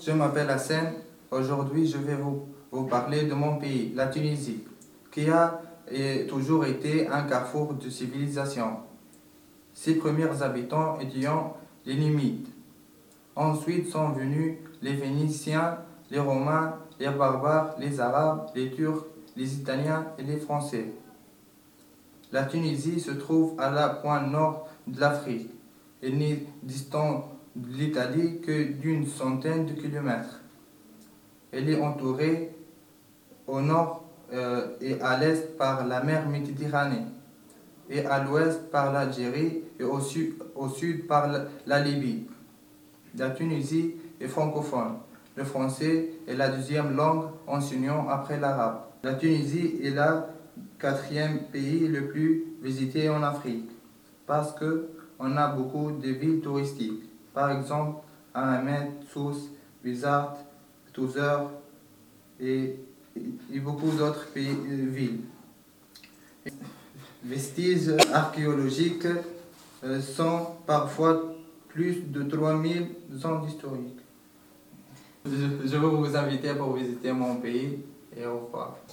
je m'appelle Hassan. Aujourd'hui, je vais vous, parler de mon pays, la Tunisie, qui a toujours été un carrefour de civilisation. Ses premiers habitants étaient les Numides. Ensuite sont venus les Vénitiens, les Romains, les Barbares, les Arabes, les Turcs, les Italiens et les Français. La Tunisie se trouve à la pointe nord de l'Afrique. Elle n'est distante de l'Italie que d'une centaine de kilomètres. Elle est entourée au nord euh, et à l'est par la mer Méditerranée, et à l'ouest par l'Algérie et au sud, par la Libye. La Tunisie est francophone. Le français est la deuxième langue enseignant après l'arabe. La Tunisie est le quatrième pays le plus visité en Afrique parce qu'on a beaucoup de villes touristiques. Par exemple, Ahmed, Sousse, Bizart, Touzer et, et beaucoup d'autres villes. Vestiges archéologiques euh, sont parfois plus de 3000 ans d'historique. Je veux vous inviter pour visiter mon pays et au revoir.